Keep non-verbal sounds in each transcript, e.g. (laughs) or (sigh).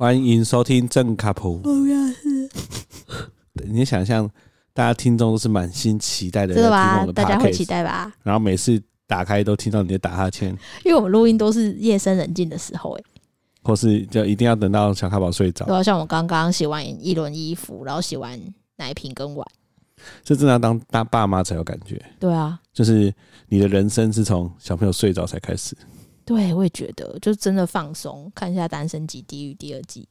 欢迎收听正卡普。我要是。你想象大家听众都是满心期待的，真的吧？大家会期待吧？然后每次打开都听到你在打哈欠，因为我们录音都是夜深人静的时候，哎，或是就一定要等到小咖宝睡着。对，像我刚刚洗完一轮衣服，然后洗完奶瓶跟碗，这真的要当当爸妈才有感觉。对啊，就是你的人生是从小朋友睡着才开始。对，我也觉得，就真的放松，看一下《单身即地狱》第二季。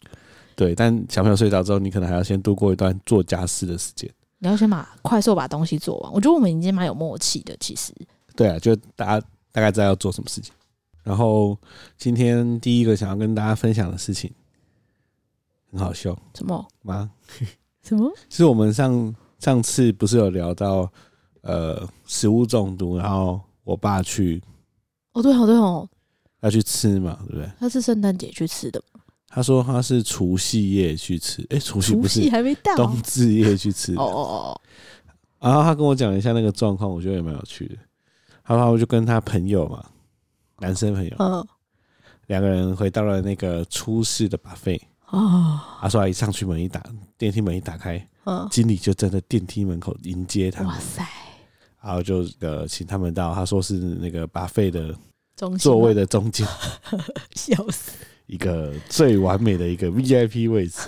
对，但小朋友睡着之后，你可能还要先度过一段做家事的时间。你要先把快速把东西做完。我觉得我们已经蛮有默契的，其实。对啊，就大家大概知道要做什么事情。然后今天第一个想要跟大家分享的事情，很好笑。什么？吗？(laughs) 什么？是我们上上次不是有聊到呃食物中毒，然后我爸去。哦，对哦，对哦。要去吃嘛，对不对？他是圣诞节去吃的。他说他是除夕夜去吃，哎、欸，除夕不是，除夕还没到，冬至夜去吃。哦哦哦。然后他跟我讲了一下那个状况，我觉得也蛮有趣的。然后我就跟他朋友嘛，男生朋友，嗯，两个人回到了那个出事的 buffet。哦。他说他一上去门一打，电梯门一打开，嗯，经理就站在电梯门口迎接他们。哇塞！然后就呃请他们到，他说是那个 buffet 的。座位的中间，(laughs) 笑死！一个最完美的一个 VIP 位置，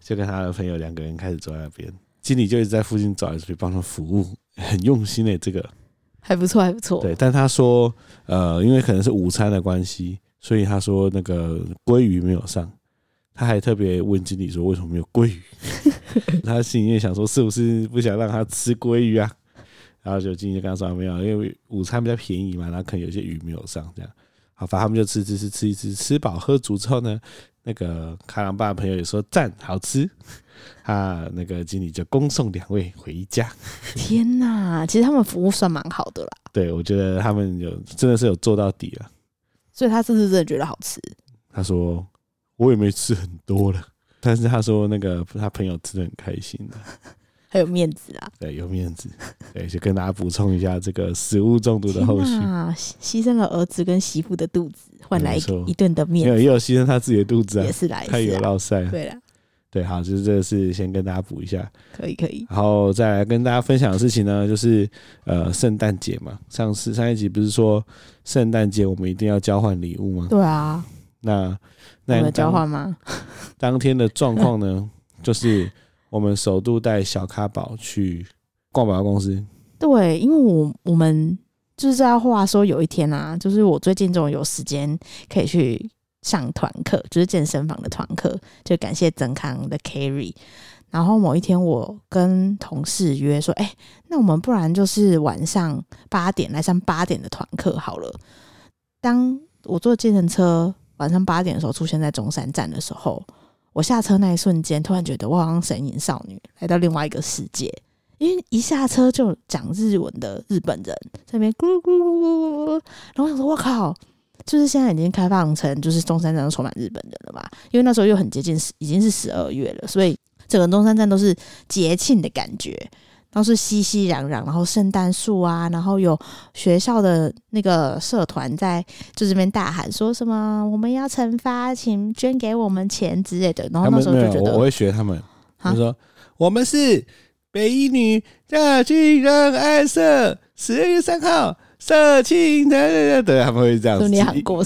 就跟他的朋友两个人开始坐在那边，经理就一直在附近找来找去帮他服务，很用心的、欸、这个还不错，还不错。对，但他说，呃，因为可能是午餐的关系，所以他说那个鲑鱼没有上，他还特别问经理说为什么没有鲑鱼？(laughs) 他心里面想说是不是不想让他吃鲑鱼啊？然后就经理就跟他说没有，因为午餐比较便宜嘛，然后可能有些鱼没有上，这样。好，反正他们就吃吃吃吃一吃，吃饱喝足之后呢，那个开朗爸的朋友也说赞好吃，啊，那个经理就恭送两位回家。天哪，其实他们服务算蛮好的啦。对，我觉得他们有真的是有做到底了。所以他是不是真的觉得好吃？他说我也没吃很多了，但是他说那个他朋友吃的很开心的。还有面子啊！对，有面子。对，就跟大家补充一下这个食物中毒的后续。啊，牺牲了儿子跟媳妇的肚子，换来一顿的面子。没有，也有牺牲他自己的肚子啊，也是来，他有落赛。对了，对，好，就是这个是先跟大家补一下。可以，可以。然后再来跟大家分享的事情呢，就是呃，圣诞节嘛，上次上一集不是说圣诞节我们一定要交换礼物吗？对啊。那那有交换吗？当天的状况呢，(laughs) 就是。我们首度带小咖宝去逛百货公司。对，因为我我们就是这话说，有一天啊，就是我最近终于有时间可以去上团课，就是健身房的团课，就感谢曾康的 carry。然后某一天，我跟同事约说：“哎、那我们不然就是晚上八点来上八点的团课好了。”当我坐计程车晚上八点的时候出现在中山站的时候。我下车那一瞬间，突然觉得我像神隐少女来到另外一个世界，因为一下车就讲日文的日本人在那边咕噜咕咕咕，然后我想说，我靠，就是现在已经开放成就是中山站都充满日本人了嘛？因为那时候又很接近十，已经是十二月了，所以整个中山站都是节庆的感觉。都是熙熙攘攘，然后圣诞树啊，然后有学校的那个社团在就这边大喊说什么我们要惩罚，请捐给我们钱之类的。然后那时候就觉得，我，我会学他们，他说我们是北一女大军仁爱社，十二月三号社庆的，对，他们会这样子，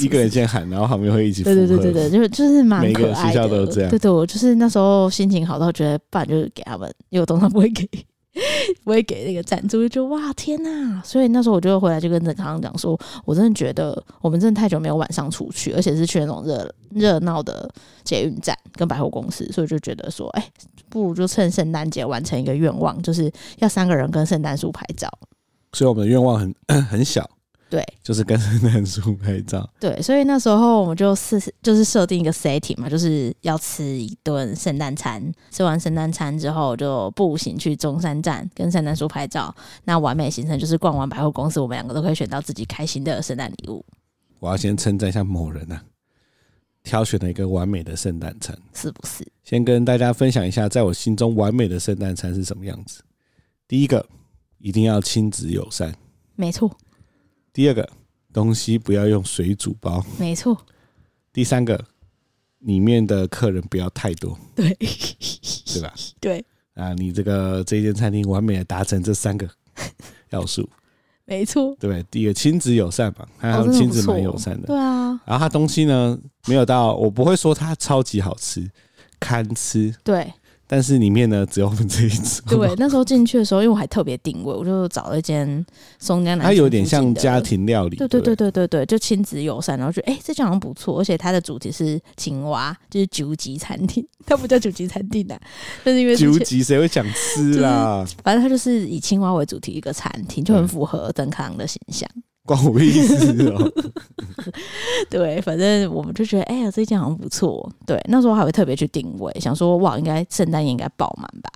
一个人先喊，然后他们会一起。对对对对对，就就是蛮可爱的。每个学校都这样。对对，我就是那时候心情好到觉得，不然就是给他们，因为我通常不会给。(laughs) 我会给那个赞助，就哇天呐！所以那时候我就回来就跟郑康讲说，我真的觉得我们真的太久没有晚上出去，而且是去那种热热闹的捷运站跟百货公司，所以就觉得说，哎，不如就趁圣诞节完成一个愿望，就是要三个人跟圣诞树拍照。所以我们的愿望很 (coughs) 很小。对，就是跟圣诞树拍照。(laughs) 对，所以那时候我们就设就是设定一个 setting 嘛，就是要吃一顿圣诞餐。吃完圣诞餐之后，就步行去中山站跟圣诞树拍照。那完美行程就是逛完百货公司，我们两个都可以选到自己开心的圣诞礼物。我要先称赞一下某人啊，挑选了一个完美的圣诞餐，是不是？先跟大家分享一下，在我心中完美的圣诞餐是什么样子。第一个，一定要亲子友善，没错。第二个东西不要用水煮包，没错。第三个里面的客人不要太多，对，对吧？对，啊，你这个这间餐厅完美的达成这三个 (laughs) 要素，没错，对？第一个亲子友善嘛，还有亲子蛮友善的，对啊。然后它东西呢，没有到，我不会说它超级好吃，堪吃，对。但是里面呢，只有我们这一组。对，那时候进去的时候，因为我还特别定位，我就找了一间松江南。它有点像家庭料理。对对对对对对，就亲子友善，然后觉得哎、欸，这家好像不错，而且它的主题是青蛙，就是九级餐厅，它不叫九级餐厅的，(laughs) 就是因为九级谁会想吃啦？(laughs) 就是、反正它就是以青蛙为主题一个餐厅，就很符合邓康的形象。关我屁事哦！(laughs) 对，反正我们就觉得，哎呀，这件好像不错。对，那时候还会特别去定位，想说，哇，应该圣诞夜应该爆满吧？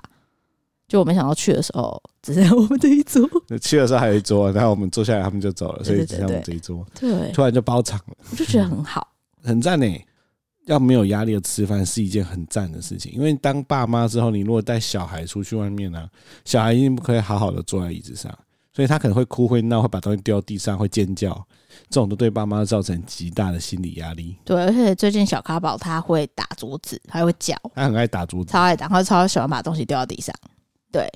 就我没想到去的时候，只剩我们这一桌。(laughs) 去的时候还有一桌，然后我们坐下来，他们就走了，所以只剩我们这一桌。对，突然就包场了，我就觉得很好，很赞呢。要没有压力的吃饭是一件很赞的事情，因为当爸妈之后，你如果带小孩出去外面呢、啊，小孩一定不可以好好的坐在椅子上。所以他可能会哭、会闹、会把东西丢到地上、会尖叫，这种都对爸妈造成极大的心理压力。对，而且最近小咖宝他会打桌子，还会叫，他很爱打桌子，超爱打，然后超喜欢把东西丢到地上。对，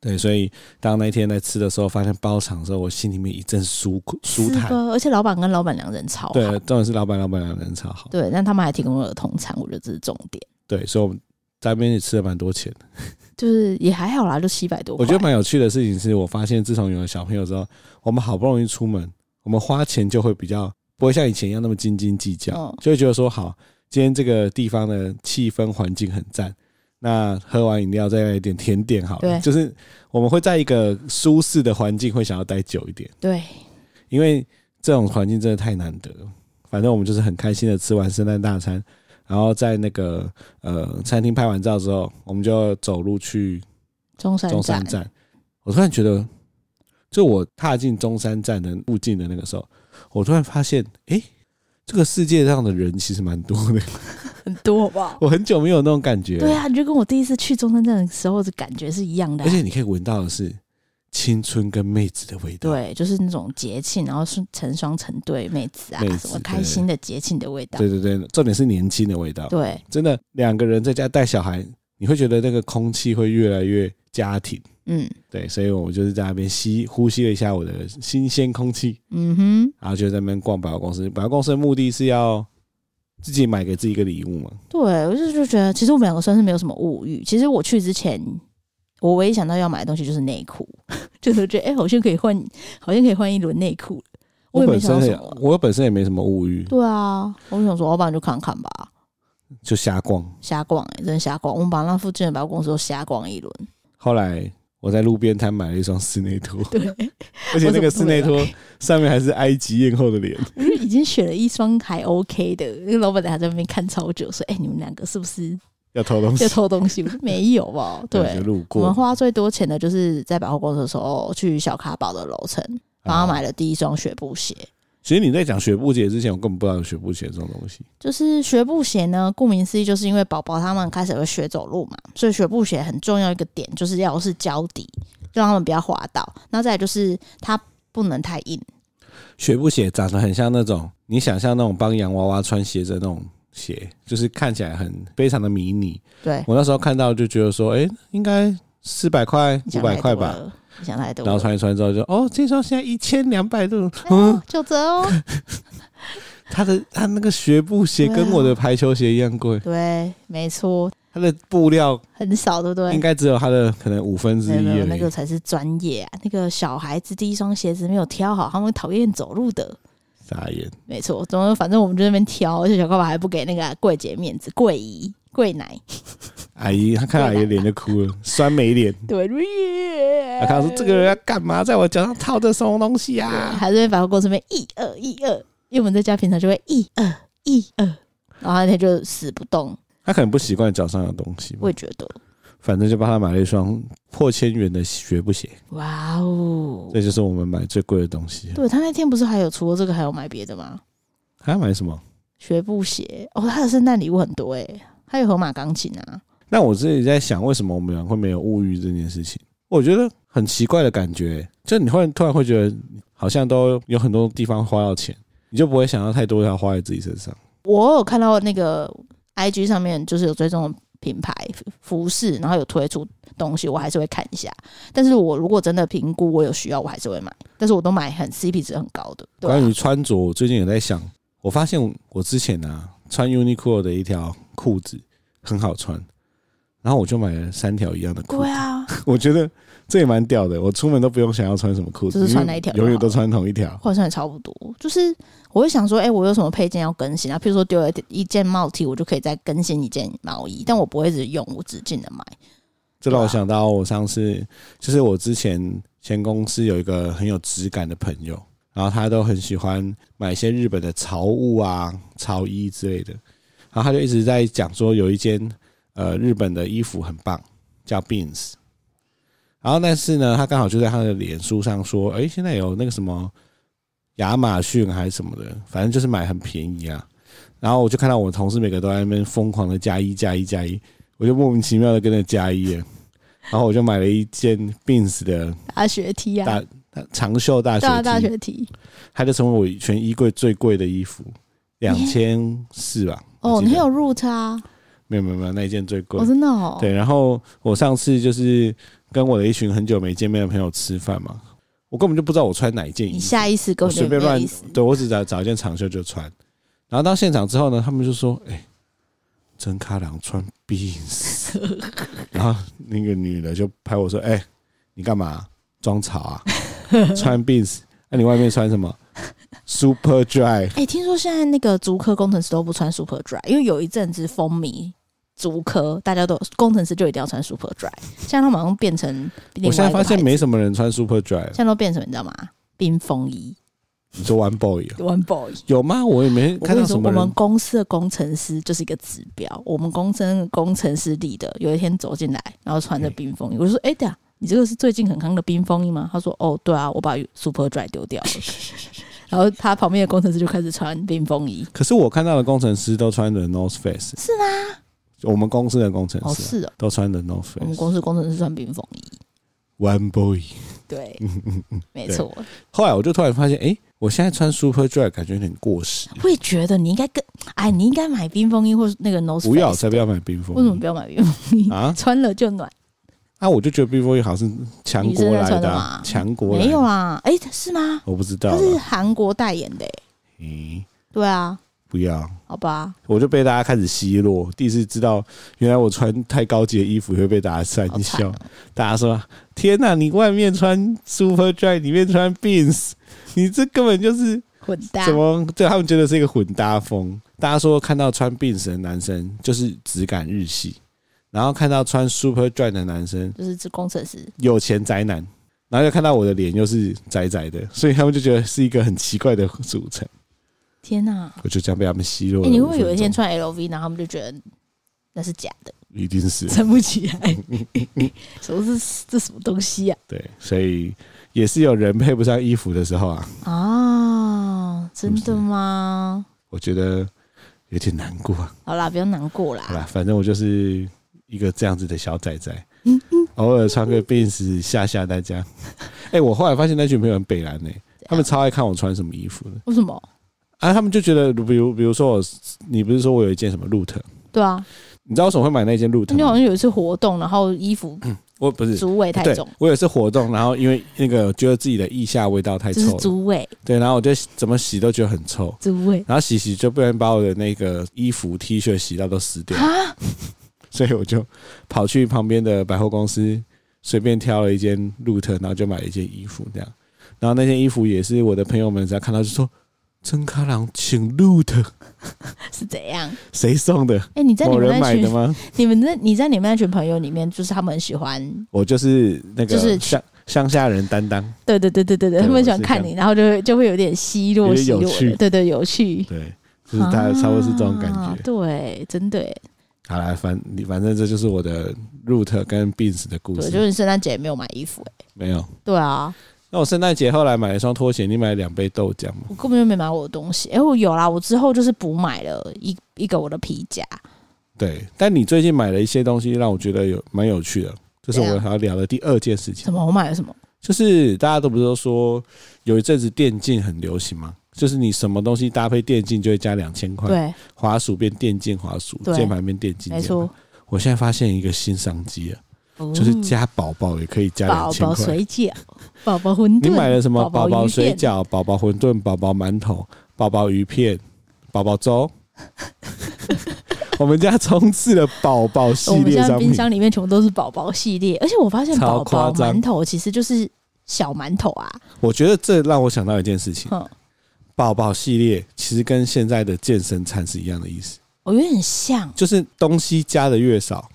对，所以当那天在吃的时候，发现包场的时候，我心里面一阵舒舒坦。而且老板跟老板娘人超好，对，重点是老板、老板娘人超好。对，但他们还提供了儿童餐，我觉得这是重点。对，所以我们在那边也吃了蛮多钱的。就是也还好啦，就七百多。我觉得蛮有趣的事情是我发现，自从有了小朋友之后，我们好不容易出门，我们花钱就会比较不会像以前一样那么斤斤计较，就会觉得说好，今天这个地方的气氛环境很赞，那喝完饮料再来一点甜点好了。对，就是我们会在一个舒适的环境会想要待久一点。对，因为这种环境真的太难得了。反正我们就是很开心的吃完圣诞大餐。然后在那个呃餐厅拍完照之后，我们就走路去中山中山站。我突然觉得，就我踏进中山站的附近的那个时候，我突然发现，哎，这个世界上的人其实蛮多的，很多吧？(laughs) 我很久没有那种感觉。对啊，你就跟我第一次去中山站的时候的感觉是一样的。而且你可以闻到的是。青春跟妹子的味道，对，就是那种节庆，然后是成双成对妹子啊，什么开心的节庆的味道。对对对，重点是年轻的味道。对，真的两个人在家带小孩，你会觉得那个空气会越来越家庭。嗯，对，所以我就是在那边吸呼吸了一下我的新鲜空气。嗯哼，然后就在那边逛百货公司。百货公司的目的是要自己买给自己一个礼物嘛？对，我就就觉得，其实我们两个算是没有什么物欲。其实我去之前。我唯一想到要买的东西就是内裤，(laughs) 就是觉得哎、欸，好像可以换，好像可以换一轮内裤。我也没想到什么，我本身也没什么物欲。对啊，我想说，要不然就看看吧，就瞎逛，瞎逛哎、欸，真的瞎逛。我们把那附近的百货公司都瞎逛一轮。后来我在路边摊买了一双室内拖，(laughs) 对，而且那个室内拖上面还是埃及艳后的脸。(laughs) 我已经选了一双还 OK 的，那个老板还在那边看超久，说：“哎、欸，你们两个是不是？”要偷东西，要偷东西，没有吧？(laughs) 对，我们花最多钱的就是在百货公司的时候去小卡宝的楼层，帮他买了第一双学步鞋。其实你在讲学步鞋之前，我根本不知道有学步鞋这种东西。就是学步鞋呢，顾名思义，就是因为宝宝他们开始会学走路嘛，所以学步鞋很重要一个点就是要是胶底，就让他们不要滑倒。那再来就是它不能太硬。学步鞋长得很像那种你想象那种帮洋娃娃穿鞋子的那种。鞋就是看起来很非常的迷你，对，我那时候看到就觉得说，哎、欸，应该四百块、五百块吧，想太多。然后穿一穿之后就，哦，这双现在一千两百多，嗯，九折哦。(laughs) 他的他那个学步鞋跟我的排球鞋一样贵，对，没错。它的布料很少，对不对？应该只有它的可能五分之一。那个才是专业啊！那个小孩子第一双鞋子没有挑好，他们讨厌走路的。傻眼，没错，总之反正我们就在那边挑，而且小爸爸还不给那个柜姐面子，柜姨、柜奶，阿姨，他看到阿姨脸就哭了，酸梅脸。(laughs) 对，他看说这个人要干嘛，在我脚上套这什么东西啊？还是在百货公司里面一二一二，因为我们在家平常就会一二一二，然后那天就死不动。他可能不习惯脚上有东西，我也觉得。反正就帮他买了一双破千元的学步鞋。哇哦！这就是我们买最贵的东西。对，他那天不是还有除了这个还有买别的吗？还要买什么？学步鞋哦，他的圣诞礼物很多诶，还有河马钢琴啊。那我自己在想，为什么我们俩会没有物欲这件事情？我觉得很奇怪的感觉，就你会突然会觉得，好像都有很多地方花到钱，你就不会想要太多要花在自己身上。我有看到那个 IG 上面就是有追踪品牌服饰，然后有推出东西，我还是会看一下。但是我如果真的评估我有需要，我还是会买。但是我都买很 CP 值很高的。对啊、关于穿着，我最近也在想，我发现我之前啊穿 Uniqlo 的一条裤子很好穿，然后我就买了三条一样的裤子。对啊，(laughs) 我觉得。这也蛮屌的，我出门都不用想要穿什么裤子，就是穿那一条，永远都穿同一条，换算也差不多。就是我会想说，哎、欸，我有什么配件要更新啊？譬如说丢了一件帽 T，我就可以再更新一件毛衣，但我不会一直用，无止境的买。这让我想到，我上次就是我之前前公司有一个很有质感的朋友，然后他都很喜欢买一些日本的潮物啊、潮衣之类的，然后他就一直在讲说，有一件呃日本的衣服很棒，叫 Beams。然后，但是呢，他刚好就在他的脸书上说：“哎，现在有那个什么亚马逊还是什么的，反正就是买很便宜啊。”然后我就看到我同事每个都在那边疯狂的加一加一加一，我就莫名其妙的跟着加一，然后我就买了一件 Beams 的大学 T 啊，大长袖大学 T，大学 T，它就成为我全衣柜最贵的衣服，两千四吧。哦，你有入差？没有没有没有，那一件最贵。哦，真的哦。对，然后我上次就是。跟我的一群很久没见面的朋友吃饭嘛，我根本就不知道我穿哪一件衣服，你下意识跟随便乱，对，我只找找一件长袖就穿。然后到现场之后呢，他们就说：“哎、欸，真卡郎穿 beans。(laughs) ”然后那个女的就拍我说：“哎、欸，你干嘛装潮啊？穿 beans？那、啊、你外面穿什么？Super Dry？” 哎、欸，听说现在那个足科工程师都不穿 Super Dry，因为有一阵子风靡。足科大家都工程师就一定要穿 Super Dry，现在他们好像变成。我现在发现没什么人穿 Super Dry，现在都变成你知道吗？冰风衣。你说 One Boy，One Boy 有吗？我也没看到什么。我们公司的工程师就是一个指标。我们公司工程师里的有一天走进来，然后穿着冰风衣，我就说：“哎，对啊，你这个是最近很夯的冰风衣吗？”他说：“哦，对啊，我把 Super Dry 丢掉了。(laughs) ”然后他旁边的工程师就开始穿冰风衣。可是我看到的工程师都穿着 North Face，是吗？我们公司的工程师、啊、哦是的，都穿的 North Face。我们公司工程师穿冰风衣，One Boy。对，嗯嗯嗯，没错。后来我就突然发现，哎、欸，我现在穿 Super Dry 感觉有点过时。我也觉得你应该跟哎，你应该买冰风衣或是那个 North。不要，才不要买冰风衣。为什么不要买冰风衣啊？穿了就暖。啊，我就觉得冰风衣好像是强国来的，强国没有啊？哎、欸，是吗？我不知道，他是韩国代言的、欸。咦、欸，对啊。不要，好吧，我就被大家开始奚落。第一次知道，原来我穿太高级的衣服会被大家讪笑。大家说：“天哪，你外面穿 Super Dry，里面穿 Beans，你这根本就是混搭。”怎么？对，他们觉得是一个混搭风。大家说看到穿 Beans 的男生就是质感日系，然后看到穿 Super Dry 的男生就是指工程师、有钱宅男，然后又看到我的脸又是窄窄的，所以他们就觉得是一个很奇怪的组成。天呐！我就这样被他们奚落了。你会不会有一天穿 LV，然后他们就觉得那是假的？一定是撑不起来。(laughs) 什么是这什么东西啊？对，所以也是有人配不上衣服的时候啊。哦，真的吗？我觉得有点难过。好啦，不要难过啦。好啦，反正我就是一个这样子的小仔仔，偶尔穿个 Beams 吓吓大家。哎、欸，我后来发现那群朋友很北蓝呢，他们超爱看我穿什么衣服的。为什么？啊，他们就觉得，比如，比如说我，你不是说我有一件什么 Root？对啊，你知道为什么会买那件 Root？你好像有一次活动，然后衣服，嗯，我不是猪味太重。我有一次活动，然后因为那个觉得自己的腋下味道太臭，猪味。对，然后我就怎么洗都觉得很臭，猪味。然后洗洗就不然把我的那个衣服 T 恤洗到都湿掉，(laughs) 所以我就跑去旁边的百货公司随便挑了一件 Root，然后就买了一件衣服这样。然后那件衣服也是我的朋友们只要看到就说。真卡郎请录的，(laughs) 是怎样？谁送的？哎、欸，你在你们那群的吗？你们那你在你们那群朋友里面，就是他们很喜欢我，就是那个就是乡乡下人担当。对对对对对对，他们喜欢看你，然后就会就会有点奚落奚落的。对对，有趣。对，就是他差不多是这种感觉。啊、对，真的。好啦，反你反正这就是我的 Root 跟 Beams 的故事。对，就是圣诞节没有买衣服哎。没有。对啊。那我圣诞节后来买了一双拖鞋，你买了两杯豆浆吗？我根本就没买我的东西。哎、欸，我有啦，我之后就是补买了一一个我的皮夹。对，但你最近买了一些东西，让我觉得有蛮有趣的，就是我们还要聊的第二件事情。什么？我买了什么？就是大家都不是都说有一阵子电竞很流行吗？就是你什么东西搭配电竞就会加两千块，对，滑鼠变电竞滑鼠，键盘变电竞，没错。我现在发现一个新商机啊，哦就是加宝宝也可以加两宝千块。宝水饺、宝宝馄饨，你买了什么？宝宝水片饺、宝宝馄饨、宝宝馒头、宝宝鱼片、宝宝粥。(laughs) 我们家充斥了宝宝系我们现在列商品，冰箱里面全部都是宝宝系列，而且我发现宝宝馒头其实就是小馒头啊。我觉得这让我想到一件事情：哼，宝宝系列其实跟现在的健身餐是一样的意思，我有点像。就是东西加的越少，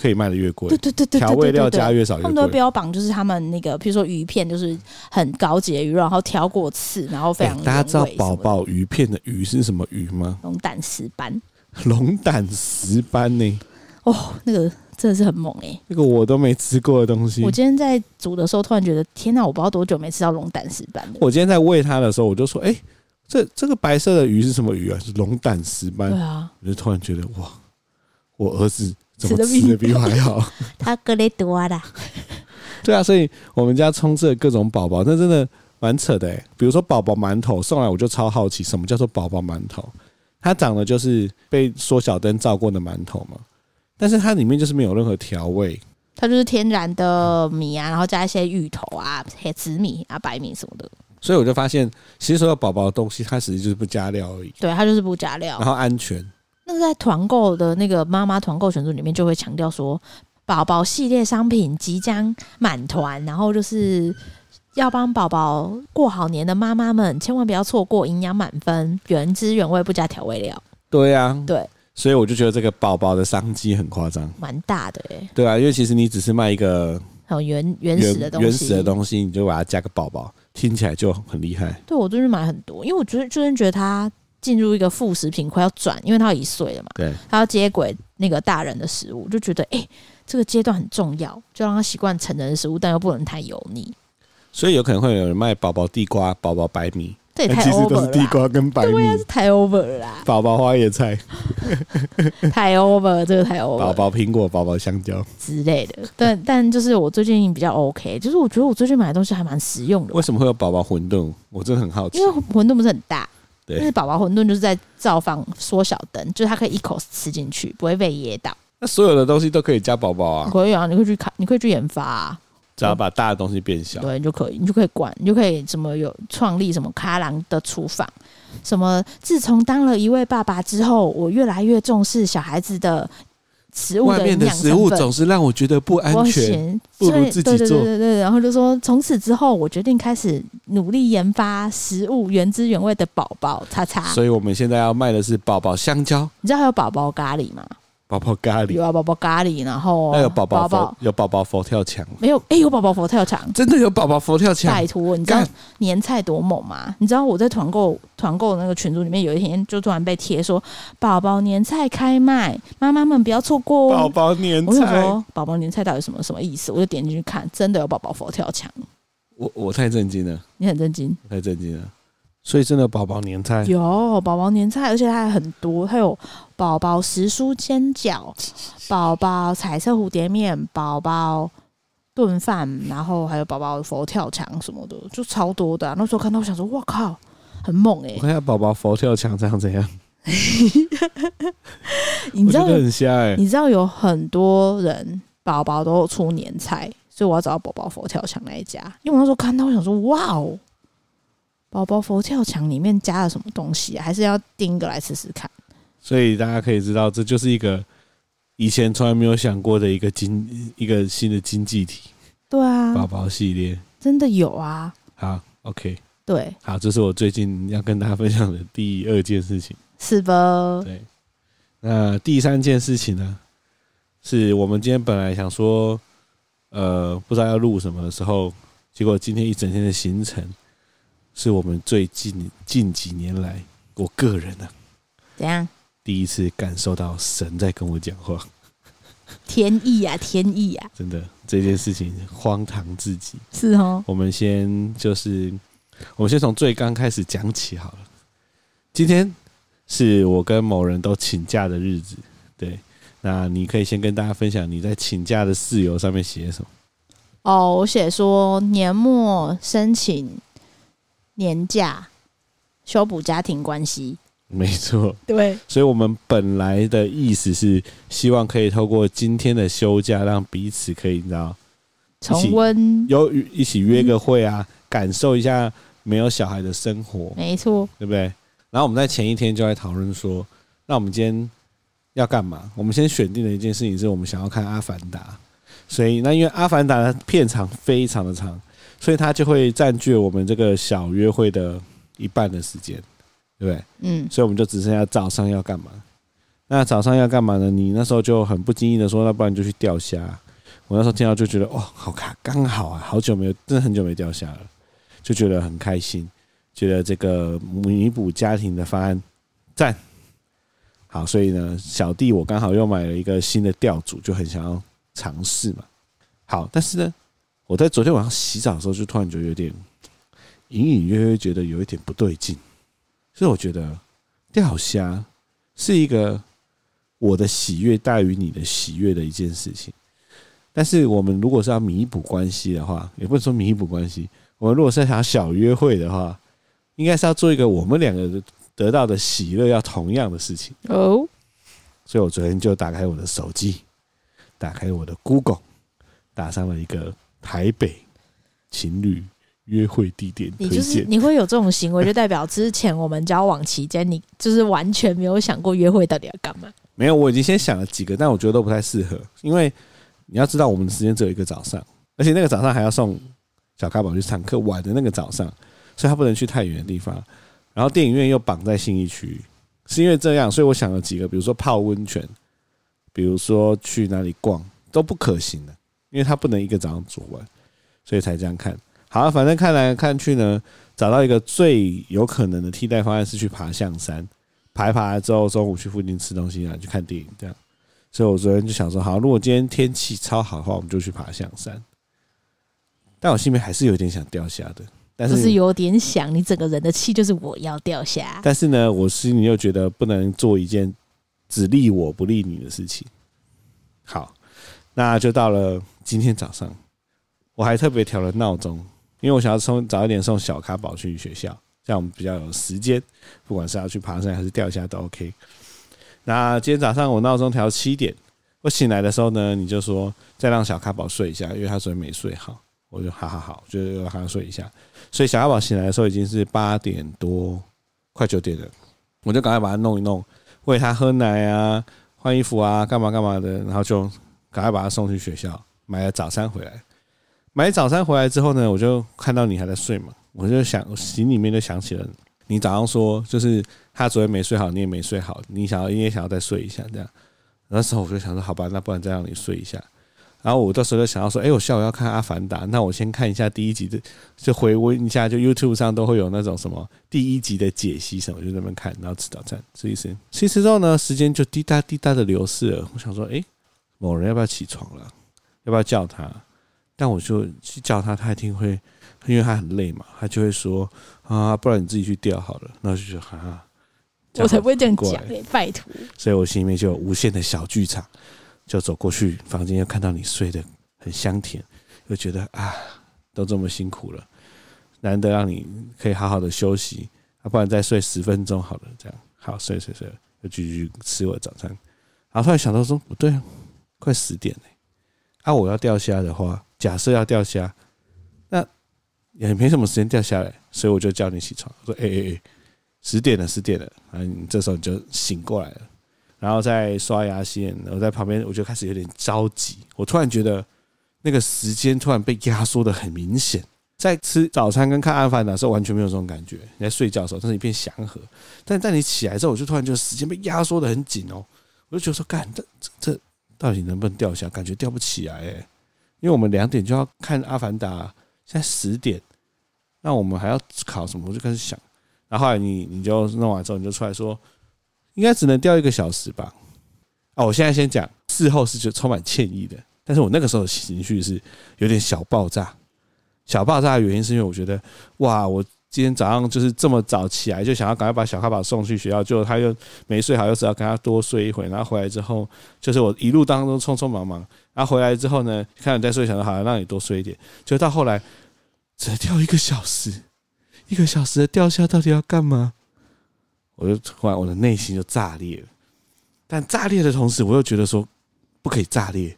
可以卖的越贵。对对对调味料加越少越他们都会。标榜就是他们那个，比如说鱼片就是很高级的鱼肉，然后挑过刺，然后非常、欸大家知道宝宝鱼片的鱼是什么鱼吗？龙胆石斑龙胆石斑呢？哦，那个真的是很猛哎、那个我都没吃过的东西。我今天在煮的时候，突然觉得天哪，我不知道多久没吃到龙胆石斑了。我今天在喂它的时候，我就说：“哎、这这个白色的鱼是什么鱼啊？是龙胆石斑。对啊，我就突然觉得哇，我儿子怎么吃的比我还 (laughs) 好？他格雷多啦，(laughs) 对啊，所以我们家充斥了各种宝宝，那真的蛮扯的哎。比如说宝宝馒头送来，我就超好奇，什么叫做宝宝馒头？它长得就是被缩小灯照过的馒头嘛，但是它里面就是没有任何调味，它就是天然的米啊，然后加一些芋头啊、黑紫米啊、白米什么的。所以我就发现，其实所有宝宝的东西，它实际就是不加料而已，对，它就是不加料然。后安全。那个在团购的那个妈妈团购群组里面，就会强调说，宝宝系列商品即将满团，然后就是要帮宝宝过好年的妈妈们，千万不要错过，营养满分，原汁原味，不加调味料。对啊，对，所以我就觉得这个宝宝的商机很夸张。蛮大的哎、对啊，因为其实你只是卖一个很原原始的东西，原始的东西，你就把它加个宝宝，听起来就很厉害。对我最近买很多，因为我觉得最近觉得它进入一个副食品快要转，因为他要一岁了嘛，对，它要接轨那个大人的食物，就觉得哎、欸这个阶段很重要，就让他习惯成人的食物，但又不能太油腻。所以有可能会有人卖宝宝地瓜、宝宝白米，这也太但其实 over 都是地，瓜跟白米。对啊，这太 over 了啦，宝宝花椰菜、(laughs) 太 over，了这个太 over 宝了宝苹果、宝宝香蕉。之类的。但但就是我最近比较 OK，就是我觉得我最近买的东西还蛮实用的为，什么会有宝宝馄饨？我真的很好奇因。为馄饨不是很大，但是对，宝宝馄饨就是在灶房缩小灯，就是它可以一口吃进去，不会被噎到。那所有的东西都可以加宝宝啊，可以啊，你可以去看，你可以去研发、啊，只要把大的东西变小。对，你就可以，你就可以管，你就可以什么有创立什么卡郎的厨房，什么自从当了一位爸爸之后，我越来越重视小孩子的食物外面的。食物总是让我觉得不安全。不如自己做对对对对对，然后就说从此之后，我决定开始努力研发食物原汁原味的宝宝叉叉。所以我们现在要卖的是宝宝香蕉、你知道还有宝宝咖喱吗？宝宝咖喱，有啊，宝宝咖喱，然后还有宝宝宝佛，有宝宝佛跳墙，没有？哎、有宝宝佛跳墙。真的有宝宝佛跳墙拜。托，你知道年菜多猛吗？你知道我在团购团购那个群组里面，有一天就突然被贴说宝宝年菜开卖，妈妈们不要错过宝哦。宝年我想菜，说宝宝年菜到底什么什么意思？我就点进去看，真的有宝宝佛跳墙，我我太震惊了，你很震惊？太震惊了。所以真的宝宝年菜，有宝宝年菜，而且它还很多，它有宝宝时蔬煎饺、(laughs) 宝宝彩色蝴蝶面、宝宝炖饭，然后还有宝宝佛跳墙什么的，就超多的啊、那时候看到，我想说，哇靠，很猛哎、我看宝宝佛跳墙这样怎样？(laughs) 你知道你知道有很多人宝宝都出年菜，所以我要找到宝宝佛跳墙那一家。因为我那时候看到，我想说，哇哦，宝宝佛跳墙里面加了什么东西啊？还是要订一个来试试看。所以大家可以知道，这就是一个以前从来没有想过的一个经一个新的经济体对啊，宝宝系列。真的有啊。好，OK，对，好，这是我最近要跟大家分享的第二件事情。是吧？对，那第三件事情呢，是我们今天本来想说，呃，不知道要录什么的时候，结果今天一整天的行程，是我们最近近几年来我个人啊怎样？第一次感受到神在跟我讲话，(laughs) 天意啊，天意啊，真的这件事情荒唐至极。是哦。我们先就是，我们先从最刚开始讲起好了。今天是我跟某人都请假的日子，对，那你可以先跟大家分享你在请假的事由上面写什么？哦，我写说年末申请年假，修补家庭关系。没错，对，所以我们本来的意思是希望可以透过今天的休假，让彼此可以你知道重温，有一起约个会啊，嗯、感受一下没有小孩的生活。没错，对不对？然后我们在前一天就在讨论说，那我们今天要干嘛？我们先选定了一件事情，是我们想要看《阿凡达》，所以那因为《阿凡达》的片长非常的长，所以它就会占据我们这个小约会的一半的时间。对不对？嗯，所以我们就只剩下早上要干嘛？那早上要干嘛呢？你那时候就很不经意的说，那不然就去钓虾。我那时候听到就觉得，哇，好卡，刚好啊，好久没有，真的很久没钓虾了，就觉得很开心，觉得这个弥补家庭的方案赞。好，所以呢，小弟我刚好又买了一个新的钓组，就很想要尝试嘛。好，但是呢，我在昨天晚上洗澡的时候，就突然觉得有点隐隐约约觉得有一点不对劲。所以我觉得钓虾是一个我的喜悦大于你的喜悦的一件事情。但是我们如果是要弥补关系的话，也不能说弥补关系。我们如果是想小约会的话，应该是要做一个我们两个得到的喜乐要同样的事情哦。所以我昨天就打开我的手机，打开我的 Google，打上了一个台北情侣。约会地点，你就是你会有这种行为，就代表之前我们交往期间，你就是完全没有想过约会到底要干嘛？没有，我已经先想了几个，但我觉得都不太适合，因为你要知道，我们的时间只有一个早上，而且那个早上还要送小咖宝去上课，晚的那个早上，所以他不能去太远的地方，然后电影院又绑在信义区，是因为这样，所以我想了几个，比如说泡温泉，比如说去哪里逛，都不可行的，因为他不能一个早上煮完，所以才这样看。好，反正看来看去呢，找到一个最有可能的替代方案是去爬象山，爬一爬之后，中午去附近吃东西啊，去看电影这样。所以我昨天就想说，好，如果今天天气超好的话，我们就去爬象山。但我心里面还是有点想掉下的，但是不是有点想，你整个人的气就是我要掉下。但是呢，我心里又觉得不能做一件只利我不利你的事情。好，那就到了今天早上，我还特别调了闹钟。因为我想要送早一点送小咖宝去学校，这样我们比较有时间，不管是要去爬山还是钓虾都 OK。那今天早上我闹钟调七点，我醒来的时候呢，你就说再让小咖宝睡一下，因为他昨天没睡好。我就好好好，就让他睡一下。所以小咖宝醒来的时候已经是八点多，快九点了，我就赶快把他弄一弄，喂他喝奶啊，换衣服啊，干嘛干嘛的，然后就赶快把他送去学校，买了早餐回来。买早餐回来之后呢，我就看到你还在睡嘛，我就想我心里面就想起了你早上说，就是他昨天没睡好，你也没睡好，你想要你也想要再睡一下这样。那时候我就想说，好吧，那不然再让你睡一下。然后我到时候就想要说，哎，我下午要看《阿凡达》，那我先看一下第一集的，就回温 (laughs) 一下，就 YouTube 上都会有那种什么第一集的解析什么，就在那边看，然后吃早餐，吃一吃，吃一吃之后呢，时间就滴答滴答的流逝了。我想说，哎，某人要不要起床了？要不要叫他？但我就去叫他，他一定会，因为他很累嘛，他就会说啊，不然你自己去钓好了。然后就觉得哈哈，我才不会这样讲嘞，拜托。所以我心里面就有无限的小剧场，就走过去房间，又看到你睡得很香甜，又觉得啊，都这么辛苦了，难得让你可以好好的休息，啊，不然再睡十分钟好了，这样好睡睡睡，又继续吃我的早餐。然后突然想到说，不对，快十点了，啊，我要钓虾的话。假设要钓虾，那也没什么时间钓虾嘞，所以我就叫你起床，说：“哎哎哎，十点了，十点了。”啊，你这时候你就醒过来了，然后再刷牙洗脸，然后在旁边我就开始有点着急。我突然觉得那个时间突然被压缩的很明显，在吃早餐跟看《阿凡达》的时候完全没有这种感觉。你在睡觉的时候，它是一片祥和，但在你起来之后，我就突然觉得时间被压缩的很紧哦。我就觉得说：“干，这这这到底能不能钓下？感觉钓不起来哎。”因为我们两点就要看《阿凡达》，现在十点，那我们还要考什么？我就开始想。然后来你你就弄完之后，你就出来说，应该只能钓一个小时吧？啊，我现在先讲，事后是就充满歉意的。但是我那个时候情绪是有点小爆炸，小爆炸的原因是因为我觉得，哇，我。今天早上就是这么早起来，就想要赶快把小咖宝送去学校，就他又没睡好，又只要跟他多睡一会，然后回来之后，就是我一路当中匆匆忙忙，然后回来之后呢，看你再睡，想说好，让你多睡一点，就到后来只掉一个小时，一个小时的掉下到底要干嘛？我就突然我的内心就炸裂了。但炸裂的同时，我又觉得说不可以炸裂，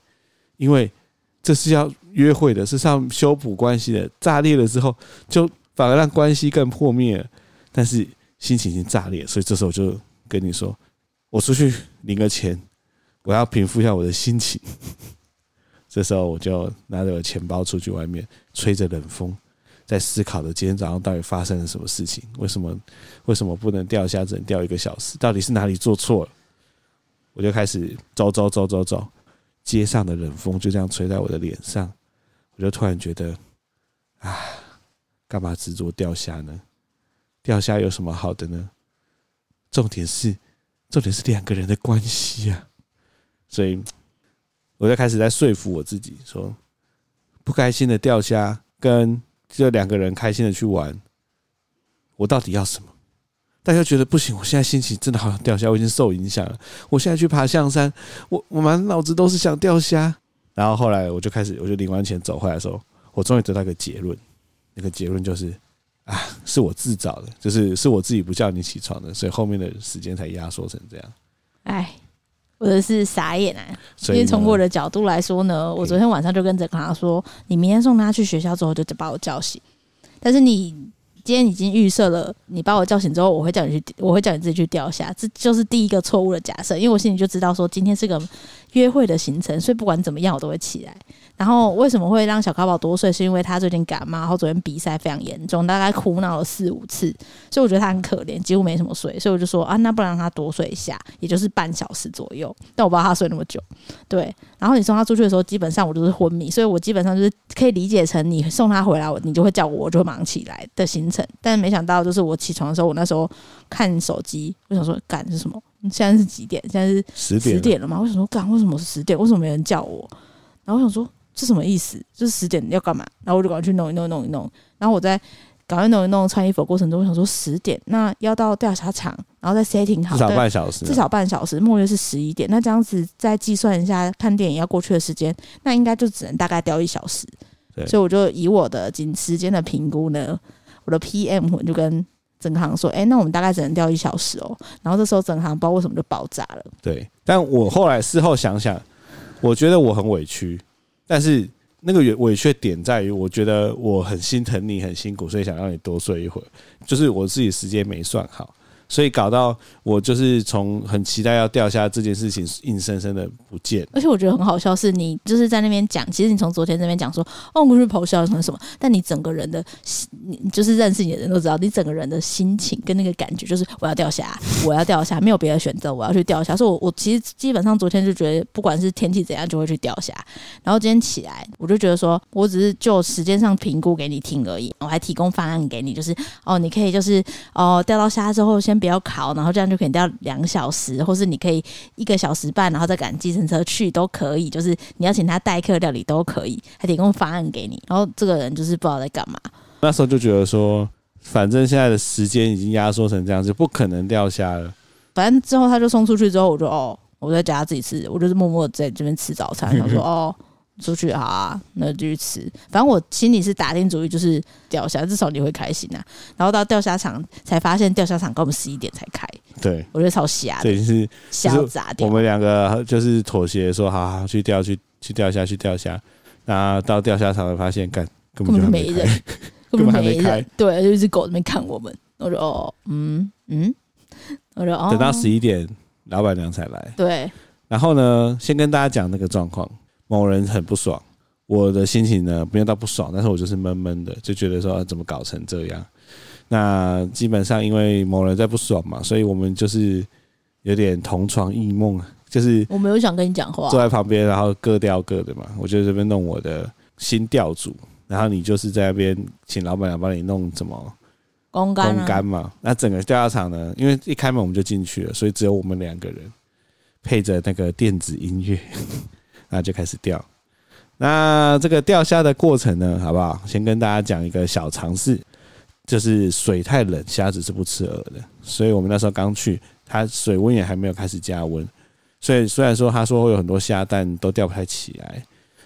因为这是要约会的，是上修补关系的。炸裂了之后，就反而让关系更破灭。但是心情已经炸裂，所以这时候我就跟你说，我出去领个钱，我要平复一下我的心情。(laughs) 这时候我就拿着我的钱包出去外面，吹着冷风，在思考着今天早上到底发生了什么事情？为什么为什么不能掉下，只能掉一个小时？到底是哪里做错了？我就开始走走走走走，街上的冷风就这样吹在我的脸上，我就突然觉得，啊，干嘛执着钓虾呢？钓虾有什么好的呢？重点是，重点是两个人的关系啊！所以，我就开始在说服我自己，说，不开心的钓虾跟这两个人开心的去玩，我到底要什么？大家觉得不行，我现在心情真的好想钓虾，我已经受影响了。我现在去爬象山，我我满脑子都是想钓虾。然后后来我就开始，我就领完钱走回来的时候，我终于得到一个结论，那个结论就是啊，是我自找的，就是是我自己不叫你起床的，所以后面的时间才压缩成这样。哎，我的是傻眼啊！因为从我的角度来说呢，我昨天晚上就跟着跟他说，你明天送他去学校之后，就把我叫醒。但是你。今天已经预设了，你把我叫醒之后，我会叫你去，我会叫你自己去钓虾，这就是第一个错误的假设，因为我心里就知道说今天是个约会的行程，所以不管怎么样，我都会起来。然后为什么会让小咖宝多睡？是因为他最近感冒，然后昨天鼻塞非常严重，大概哭闹了四五次，所以我觉得他很可怜，几乎没什么睡。所以我就说啊，那不然让他多睡一下，也就是半小时左右。但我不知道他睡那么久，对。然后你送他出去的时候，基本上我就是昏迷，所以我基本上就是可以理解成你送他回来，我你就会叫我，我就会忙起来的行程。但是没想到，就是我起床的时候，我那时候看手机，我想说干是什么？现在是几点？现在是十点十点了吗？为什么干？为什么是十点？为什么没人叫我？然后我想说。是什么意思？就是十点要干嘛？然后我就赶快去弄一弄，弄一弄。然后我在赶快弄一弄穿衣服的过程中，我想说十点那要到调查场，然后再 setting 好，至少半小时，至少半小时。末约是十一点，那这样子再计算一下看电影要过去的时间，那应该就只能大概掉一小时。所以我就以我的仅时间的评估呢，我的 PM 我就跟整行说：“哎、欸，那我们大概只能掉一小时哦。”然后这时候整行不知道为什么就爆炸了。对，但我后来事后想想，我觉得我很委屈。但是那个委委屈点在于，我觉得我很心疼你，很辛苦，所以想让你多睡一会儿，就是我自己时间没算好。所以搞到我就是从很期待要掉下这件事情，硬生生的不见。而且我觉得很好笑，是你就是在那边讲，其实你从昨天这边讲说，哦，我是咆哮成什么？但你整个人的，你就是认识你的人都知道，你整个人的心情跟那个感觉，就是我要掉下，我要掉下，没有别的选择，我要去掉下。所以我我其实基本上昨天就觉得，不管是天气怎样，就会去掉下。然后今天起来，我就觉得说我只是就时间上评估给你听而已，我还提供方案给你，就是哦，你可以就是哦掉到虾之后先。不要考，然后这样就可以钓两小时，或是你可以一个小时半，然后再赶计程车去都可以。就是你要请他代客料理都可以，还提供方案给你。然后这个人就是不知道在干嘛。那时候就觉得说，反正现在的时间已经压缩成这样子，不可能钓虾了。反正之后他就送出去之后，我就哦，我在家自己吃，我就是默默在这边吃早餐。(laughs) 他说哦。出去好啊，那就去吃。反正我心里是打定主意，就是钓虾，至少你会开心呐、啊。然后到钓虾场才发现，钓虾场跟我们十一点才开。对，我觉得超瞎的。对，是瞎砸掉。我们两个就是妥协，说好好去钓，去去钓虾，去钓虾。然后到钓虾场才发现，干根本就没人，(laughs) 根本还没开。对，就一只狗在那边看我们。我说哦，嗯嗯，我说哦，等到十一点，老板娘才来。对。然后呢，先跟大家讲那个状况。某人很不爽，我的心情呢没有到不爽，但是我就是闷闷的，就觉得说怎么搞成这样。那基本上因为某人在不爽嘛，所以我们就是有点同床异梦，就是我没有想跟你讲话，坐在旁边，然后各钓各的嘛。我就这边弄我的新钓组，然后你就是在那边请老板娘帮你弄怎么公干嘛。那整个钓虾场呢，因为一开门我们就进去了，所以只有我们两个人，配着那个电子音乐。那就开始钓，那这个钓虾的过程呢，好不好？先跟大家讲一个小常识，就是水太冷，虾子是不吃饵的。所以我们那时候刚去，它水温也还没有开始加温，所以虽然说他说会有很多虾，但都钓不太起来。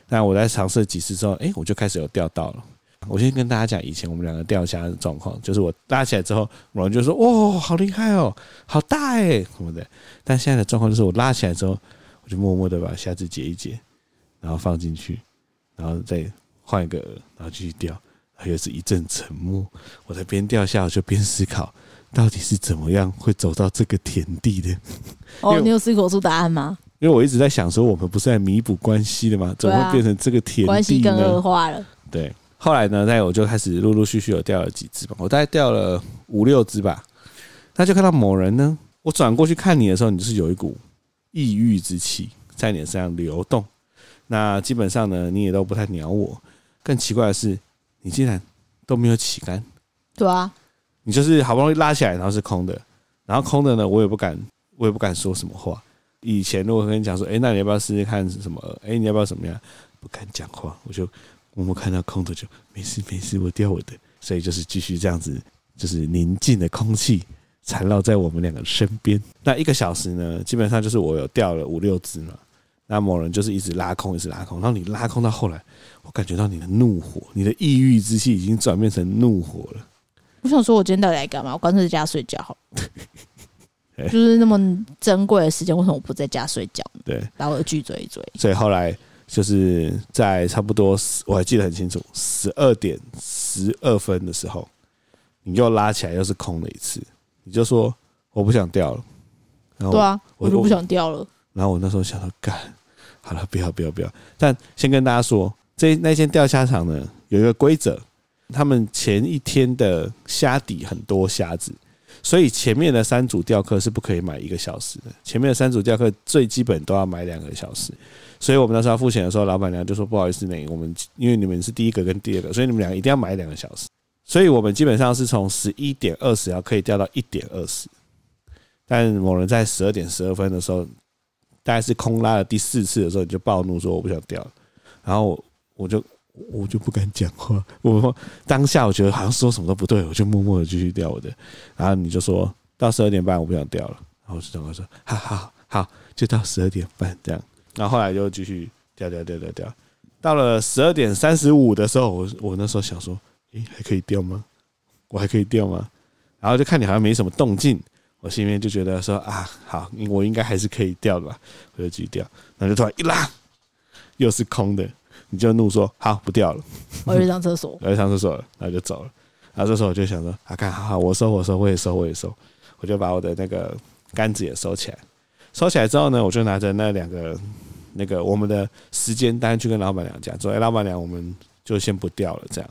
那我在尝试几次之后，哎，我就开始有钓到了。我先跟大家讲以前我们两个钓虾的状况，就是我拉起来之后，某人就说：“哇，好厉害哦，好大哎，什么的。”但现在的状况就是我拉起来之后，我就默默的把虾子解一解，然后放进去，然后再换一个饵，然后继续钓。又是一阵沉默，我在边钓虾我就边思考，到底是怎么样会走到这个田地的？哦，你有思考出答案吗？因为我一直在想说，我们不是在弥补关系的吗？怎么会变成这个田地呢？关系更恶化了。对，后来呢，在我就开始陆陆续续有钓了几只吧，我大概钓了五六只吧。那就看到某人呢，我转过去看你的时候，你就是有一股抑郁之气在你身上流动。那基本上呢，你也都不太鸟我。更奇怪的是。你竟然都没有起竿，对啊，你就是好不容易拉起来，然后是空的，然后空的呢，我也不敢，我也不敢说什么话。以前如果跟你讲说，哎，那你要不要试试看什么？哎，你要不要怎么样？不敢讲话，我就默默看到空的就没事没事，我掉我的。所以就是继续这样子，就是宁静的空气缠绕在我们两个身边。那一个小时呢，基本上就是我有钓了五六只嘛。那某人就是一直拉空，一直拉空，然后你拉空到后来，我感觉到你的怒火，你的抑郁之气已经转变成怒火了。我想说，我今天到底来干嘛？我干脆在家睡觉好了。(laughs) 就是那么珍贵的时间，为什么我不在家睡觉？对，把我的剧追一追。所以后来就是在差不多，我还记得很清楚，十二点十二分的时候，你又拉起来，又是空了一次，你就说我不想钓了。然后对啊，我就不想钓了。然后我那时候想到，干。好了，不要不要不要！但先跟大家说，这那间钓虾场呢，有一个规则，他们前一天的虾底很多虾子，所以前面的三组钓客是不可以买一个小时的。前面的三组钓客最基本都要买两个小时，所以我们那时候要付钱的时候，老板娘就说：“不好意思，那我们因为你们是第一个跟第二个，所以你们两个一定要买两个小时。”所以我们基本上是从十一点二十要可以钓到一点二十，但某人在十二点十二分的时候。大概是空拉了第四次的时候，你就暴怒说我不想掉了，然后我就我就不敢讲话。我说当下我觉得好像说什么都不对，我就默默的继续掉我的。然后你就说到十二点半我不想掉了，然后我就这样说，好好好，就到十二点半这样。(laughs) 然后后来就继续掉掉掉掉掉，到了十二点三十五的时候，我我那时候想说，诶，还可以钓吗？我还可以钓吗？然后就看你好像没什么动静。我心里面就觉得说啊，好，我应该还是可以钓的吧，我就继续钓，然后就突然一拉，又是空的，你就怒说好，不钓了，我去上厕所，我去上厕所了，然后就走了。然后这时候我就想说啊，看好好，我收我收，我也收我也收，我就把我的那个杆子也收起来。收起来之后呢，我就拿着那两个那个我们的时间单去跟老板娘讲，说哎，老板娘，我们就先不钓了，这样。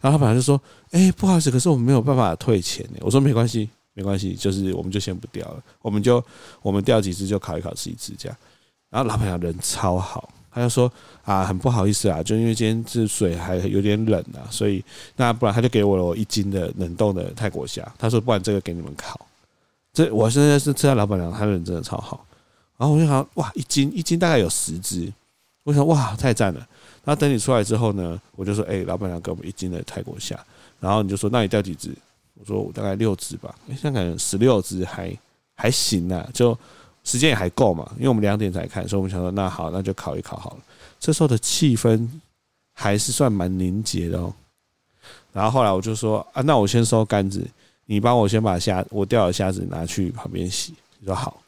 然后老板就说，哎，不好意思，可是我们没有办法退钱。我说没关系。没关系，就是我们就先不钓了，我们就我们钓几只就烤一烤吃一只这样。然后老板娘人超好，他就说啊，很不好意思啊，就因为今天这水还有点冷啊，所以那不然他就给我了我一斤的冷冻的泰国虾。他说不然这个给你们烤。这我现在是吃到老板娘，他人真的超好。然后我就想哇，一斤一斤大概有十只，我想哇太赞了。然后等你出来之后呢，我就说哎，老板娘给我们一斤的泰国虾。然后你就说那你钓几只？我说我大概六只吧，诶，现在感觉十六只还还行啊，就时间也还够嘛，因为我们两点才看，所以我们想说那好，那就烤一烤好了。这时候的气氛还是算蛮凝结的哦。然后后来我就说啊，那我先收杆子，你帮我先把虾我钓的虾子拿去旁边洗。你说好，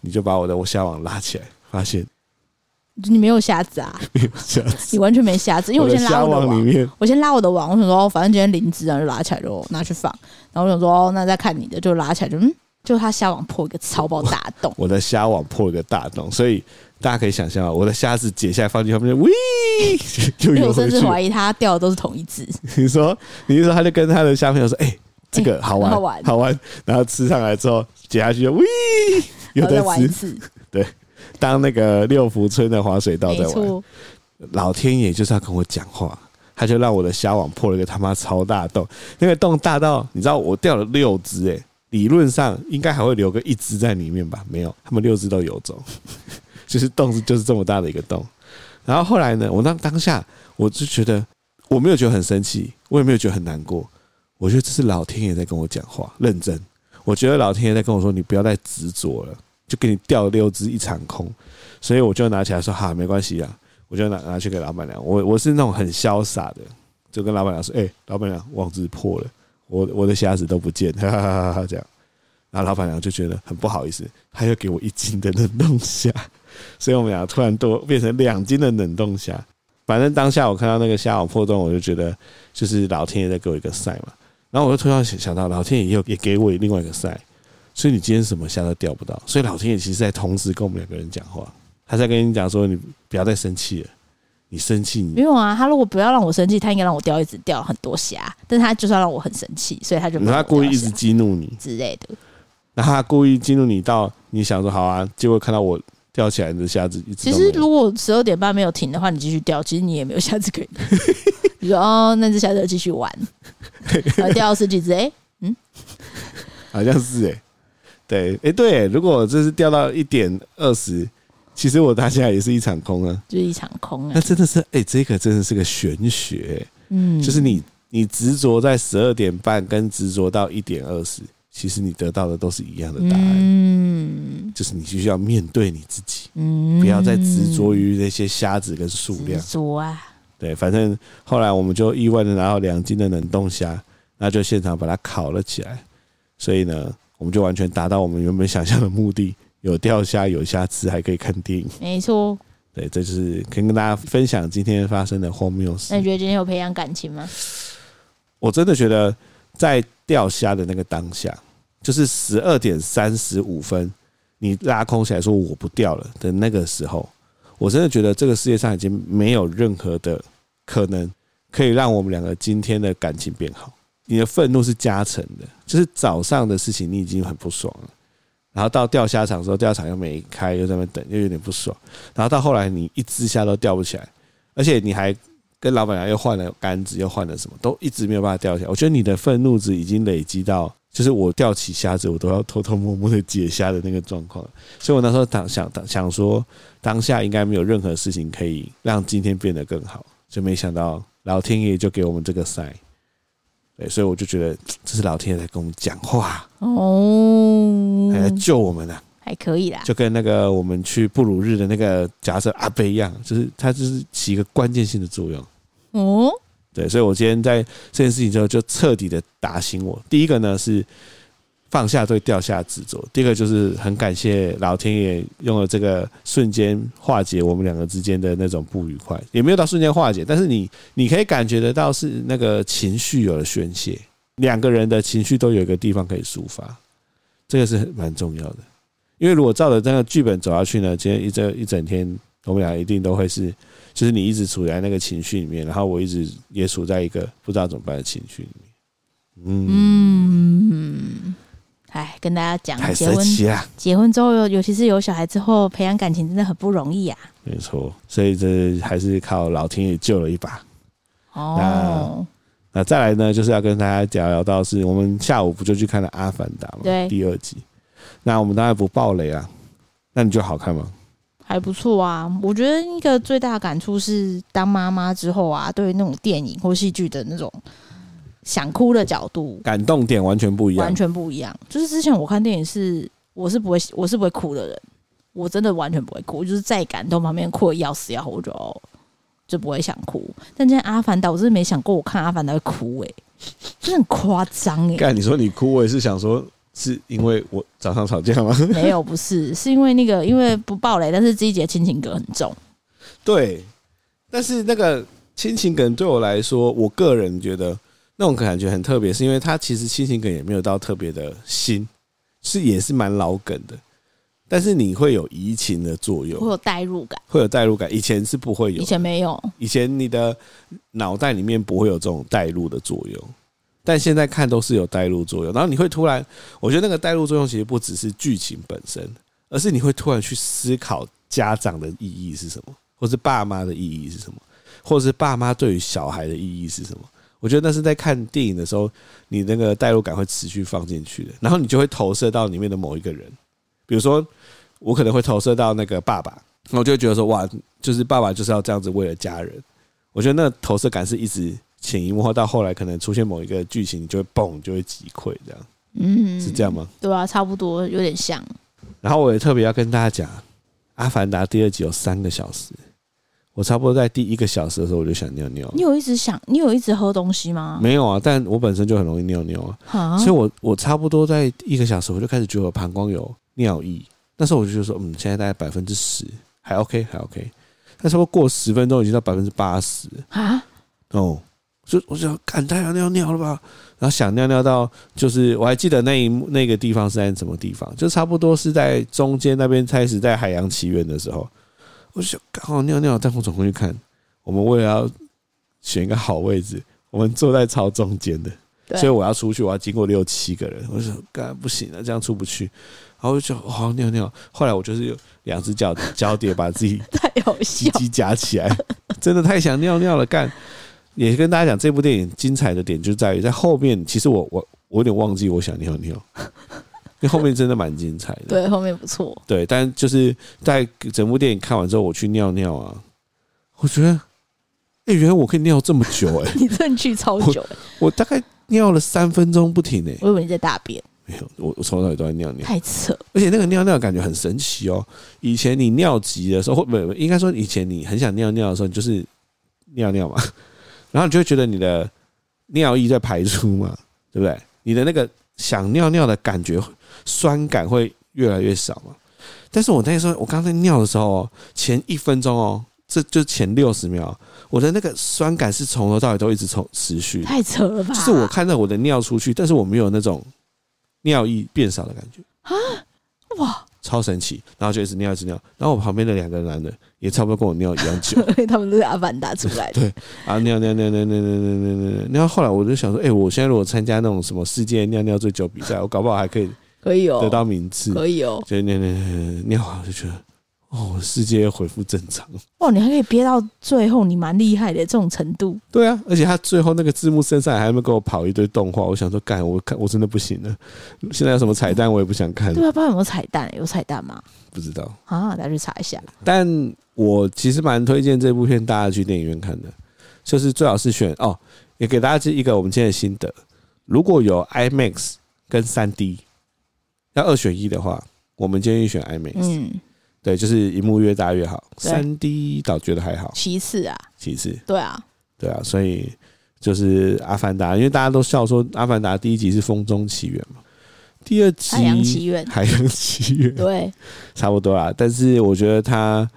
你就把我的我虾网拉起来，发现。你没有虾子啊？没有瞎子，你完全没虾子，因为我先拉我的网，我，我先拉我的网，我想说，反正今天零只，然后就拉起来就拿去放。然后我想说，那再看你的，就拉起来就嗯，就他虾网破一个超爆大洞。(laughs) 我的虾网破一个大洞，所以大家可以想象啊，我的虾子解下来放进后面，喂，(laughs) 就我甚至怀疑他钓的都是同一只。你说，你是说他就跟他的虾朋友说，哎、欸，这个好玩，欸、好玩，好玩。然后吃上来之后解下去就，喂，又再玩一次，对。当那个六福村的滑水道在玩，老天爷就是要跟我讲话，他就让我的虾网破了一个他妈超大洞，那个洞大到你知道我钓了六只诶，理论上应该还会留个一只在里面吧？没有，他们六只都游走，(laughs) 就是洞是就是这么大的一个洞。然后后来呢，我当当下我就觉得我没有觉得很生气，我也没有觉得很难过，我觉得这是老天爷在跟我讲话，认真。我觉得老天爷在跟我说，你不要再执着了。就给你掉六只一场空，所以我就拿起来说：“哈，没关系啊。”我就拿拿去给老板娘。我我是那种很潇洒的，就跟老板娘说：“哎、老板娘，网子破了，我我的虾子都不见，哈哈哈哈！”这样，然后老板娘就觉得很不好意思，她又给我一斤的冷冻虾，所以我们俩突然多变成两斤的冷冻虾。反正当下我看到那个虾网破洞，我就觉得就是老天爷在给我一个赛嘛。然后我就突然想想到，老天爷又也给我另外一个赛所以你今天什么虾都钓不到。所以老天爷其实在同时跟我们两个人讲话，他在跟你讲说：“你不要再生气了。”你生气？你没有啊，他如果不要让我生气，他应该让我钓一直钓很多虾。但是他就是要让我很生气，所以他就他故意一直激怒你之类的。那他故意激怒你到你想说好啊，结果看到我钓起来的虾子一直。其实如果十二点半没有停的话，你继续钓，其实你也没有虾子可以。(laughs) 你说哦，那只虾子继续玩，(laughs) 钓到十几只哎，嗯，好像是哎，对，哎对，如果这是掉到一点二十。其实我大家也是一场空啊，就是一场空啊。那真的是，哎、欸，这个真的是个玄学、欸。嗯，就是你你执着在十二点半，跟执着到一点二十，其实你得到的都是一样的答案。嗯，就是你需要面对你自己，嗯，不要再执着于那些虾子跟数量。执着啊，对，反正后来我们就意外的拿到两斤的冷冻虾，那就现场把它烤了起来。所以呢，我们就完全达到我们原本想象的目的。(laughs) 有钓虾，有虾吃，还可以看电影。没错，对，这就是可以跟大家分享今天发生的荒谬事。那你觉得今天有培养感情吗？我真的觉得，在钓虾的那个当下，就是十二点三十五分，你拉空起来说我不钓了的那个时候，我真的觉得这个世界上已经没有任何的可能可以让我们两个今天的感情变好。你的愤怒是加成的，就是早上的事情你已经很不爽了。然后到钓虾场的时候，钓场又没开，又在那边等，又有点不爽。然后到后来，你一只虾都钓不起来，而且你还跟老板娘又换了杆子，又换了什么，都一直没有办法钓起来。我觉得你的愤怒值已经累积到，就是我钓起虾子，我都要偷偷摸摸的解虾的那个状况。所以我那时候当想当想说，当下应该没有任何事情可以让今天变得更好，就没想到老天爷就给我们这个赛。对，所以我就觉得这是老天爷在跟我们讲话哦，还来救我们呢、啊，还可以啦，就跟那个我们去布鲁日的那个假设阿贝一样，就是它就是起一个关键性的作用哦。对，所以我今天在这件事情之后就彻底的打醒我。第一个呢是。放下对掉下执着。第二个就是很感谢老天爷用了这个瞬间化解我们两个之间的那种不愉快，也没有到瞬间化解，但是你你可以感觉得到是那个情绪有了宣泄，两个人的情绪都有一个地方可以抒发，这个是很蛮重要的。因为如果照着这个剧本走下去呢，今天一整一整天，我们俩一定都会是，就是你一直处在那个情绪里面，然后我一直也处在一个不知道怎么办的情绪里面。嗯。哎，跟大家讲，结婚结婚之后，尤尤其是有小孩之后，培养感情真的很不容易啊。没错，所以这还是靠老天爷救了一把。哦，那那再来呢，就是要跟大家聊聊到，是我们下午不就去看了《阿凡达》吗？对，第二集。那我们当然不爆雷啊。那你觉得好看吗？还不错啊。我觉得一个最大的感触是，当妈妈之后啊，对于那种电影或戏剧的那种。想哭的角度，感动点完全不一样，完全不一样。就是之前我看电影是，我是不会，我是不会哭的人，我真的完全不会哭，就是再感动旁边哭的要死要活，我就就不会想哭。但今天《阿凡达》，我真的没想过我看《阿凡达》会哭，诶，真的很夸张哎。干，你说你哭，我也是想说，是因为我早上吵架吗？(laughs) 没有，不是，是因为那个，因为不爆雷，但是这一节亲情梗很重。对，但是那个亲情梗对我来说，我个人觉得。那种感觉很特别，是因为它其实亲情梗也没有到特别的新，是也是蛮老梗的，但是你会有移情的作用，会有代入感，会有代入感。以前是不会有，以前没有，以前你的脑袋里面不会有这种代入的作用，但现在看都是有代入作用。然后你会突然，我觉得那个代入作用其实不只是剧情本身，而是你会突然去思考家长的意义是什么，或是爸妈的意义是什么，或者是爸妈对于小孩的意义是什么。我觉得那是在看电影的时候，你那个代入感会持续放进去的，然后你就会投射到里面的某一个人，比如说我可能会投射到那个爸爸，我就会觉得说哇，就是爸爸就是要这样子为了家人。我觉得那投射感是一直潜移默化，到后来可能出现某一个剧情，你就会嘣，就会击溃这样。嗯，是这样吗？对啊，差不多有点像。然后我也特别要跟大家讲，《阿凡达》第二集有三个小时，我差不多在第一个小时的时候我就想尿尿。你有一直想，你有一直喝东西吗？没有啊，但我本身就很容易尿尿啊，哈所以我我差不多在一个小时我就开始觉得我膀胱有尿意。那时候我就觉得说，嗯，现在大概百分之十还 OK 还 OK，但差不多过十分钟已经到百分之八十啊。哦，就我就想，干太阳尿尿了吧？然后想尿尿到，就是我还记得那一幕那个地方是在什么地方，就差不多是在中间那边开始在海洋奇缘的时候，我就想刚好尿尿，但我转过去看，我们为了要选一个好位置，我们坐在超中间的，所以我要出去，我要经过六七个人，我就说干不行了，这样出不去，然后我就好尿尿，后来我就是有两只脚 (laughs) 脚底把自己太有笑，鸡鸡夹起来，真的太想尿尿了，干。也跟大家讲，这部电影精彩的点就在于在后面。其实我我我有点忘记我想尿尿，因为后面真的蛮精彩的。对，后面不错。对，但就是在整部电影看完之后，我去尿尿啊，我觉得，哎、欸，原来我可以尿这么久哎、(laughs) 欸！你真的去超久、欸我，我大概尿了三分钟不停哎、欸。我以为你在大便，没有，我我从头到尾都在尿尿，太扯。而且那个尿尿感觉很神奇哦。以前你尿急的时候，或不应该说以前你很想尿尿的时候，你就是尿尿嘛。然后你就会觉得你的尿液在排出嘛，对不对？你的那个想尿尿的感觉，酸感会越来越少嘛。但是我那时候，我刚才尿的时候，前一分钟哦，这就前六十秒，我的那个酸感是从头到尾都一直从持续。太扯了吧！就是我看到我的尿出去，但是我没有那种尿意变少的感觉啊！哇！超神奇，然后就一直尿一直尿，然后我旁边的两个男的也差不多跟我尿一样久，(laughs) 他们都是阿凡达出来的。对啊，尿尿尿尿尿尿尿尿尿。然后后来我就想说，哎、欸，我现在如果参加那种什么世界尿尿最久比赛，我搞不好还可以可以哦得到名次，可以哦。就尿尿尿尿完就觉得。哦，世界又恢复正常。哇，你还可以憋到最后，你蛮厉害的这种程度。对啊，而且他最后那个字幕身上还没给我跑一堆动画，我想说，干，我看我真的不行了。现在有什么彩蛋，我也不想看。对啊，不知道有没有彩蛋？有彩蛋吗？不知道啊，大家去查一下。但我其实蛮推荐这部片大家去电影院看的，就是最好是选哦，也给大家一个我们今天的心得：如果有 IMAX 跟三 D 要二选一的话，我们建议选 IMAX。嗯。对，就是荧幕越大越好。三 D 倒觉得还好。其次啊，其次。对啊，对啊，所以就是《阿凡达》，因为大家都笑说《阿凡达》第一集是风中奇缘嘛，第二集海洋奇缘，海洋奇缘，对，(laughs) 差不多啦。但是我觉得他。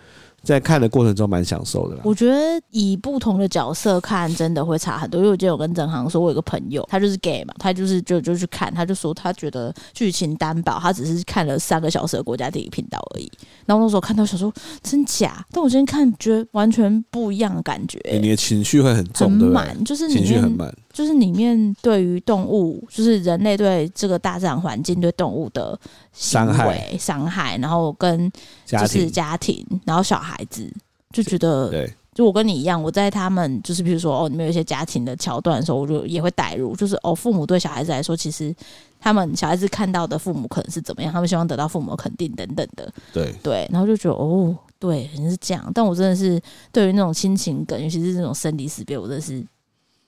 在看的过程中蛮享受的啦。我觉得以不同的角色看，真的会差很多。因为我记得我跟郑航说，我有个朋友，他就是 gay 嘛，他就是就就去看，他就说他觉得剧情单薄，他只是看了三个小时的国家地理频道而已。然后那时候看到想说真假，但我今天看觉得完全不一样的感觉。欸，你的情绪会很重，很满，就是情绪很满。就是里面对于动物，就是人类对这个大自然环境对动物的伤害、伤害，然后跟就是家庭，然后小孩子就觉得，对，就我跟你一样，我在他们就是比如说哦，里面有一些家庭的桥段的时候，我就也会带入，就是哦，父母对小孩子来说，其实他们小孩子看到的父母可能是怎么样，他们希望得到父母的肯定等等的，对。对，然后就觉得哦，对，可能是这样，但我真的是对于那种亲情梗，尤其是这种生离死别，我真的是。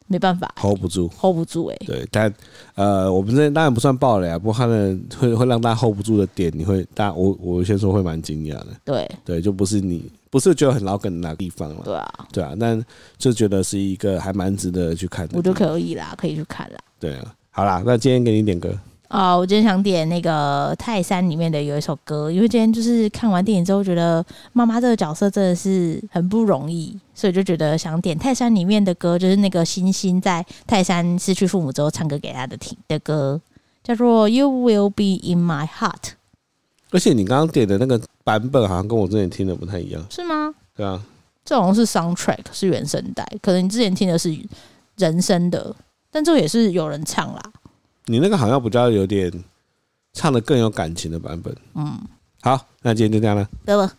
没办法，hold 不住，hold 不住哎、欸。对，但呃，我们这当然不算爆雷啊，不过他们会会让大家 hold 不住的点，你会大我我先说会蛮惊讶的。对对，就不是你不是觉得很老梗的那个地方了。对啊，对啊，但就觉得是一个还蛮值得去看的。我觉得可以啦，可以去看啦。对啊，好啦，那今天给你点歌。啊、哦，我今天想点那个泰山里面的有一首歌，因为今天就是看完电影之后，觉得妈妈这个角色真的是很不容易，所以就觉得想点泰山里面的歌，就是那个星星在泰山失去父母之后唱歌给他的听的歌，叫做《You Will Be in My Heart》。而且你刚刚点的那个版本，好像跟我之前听的不太一样，是吗？对啊，这好像是 soundtrack，是原声带，可能你之前听的是人声的，但这个也是有人唱啦。你那个好像比较有点唱的更有感情的版本。嗯，好，那今天就这样了，得了。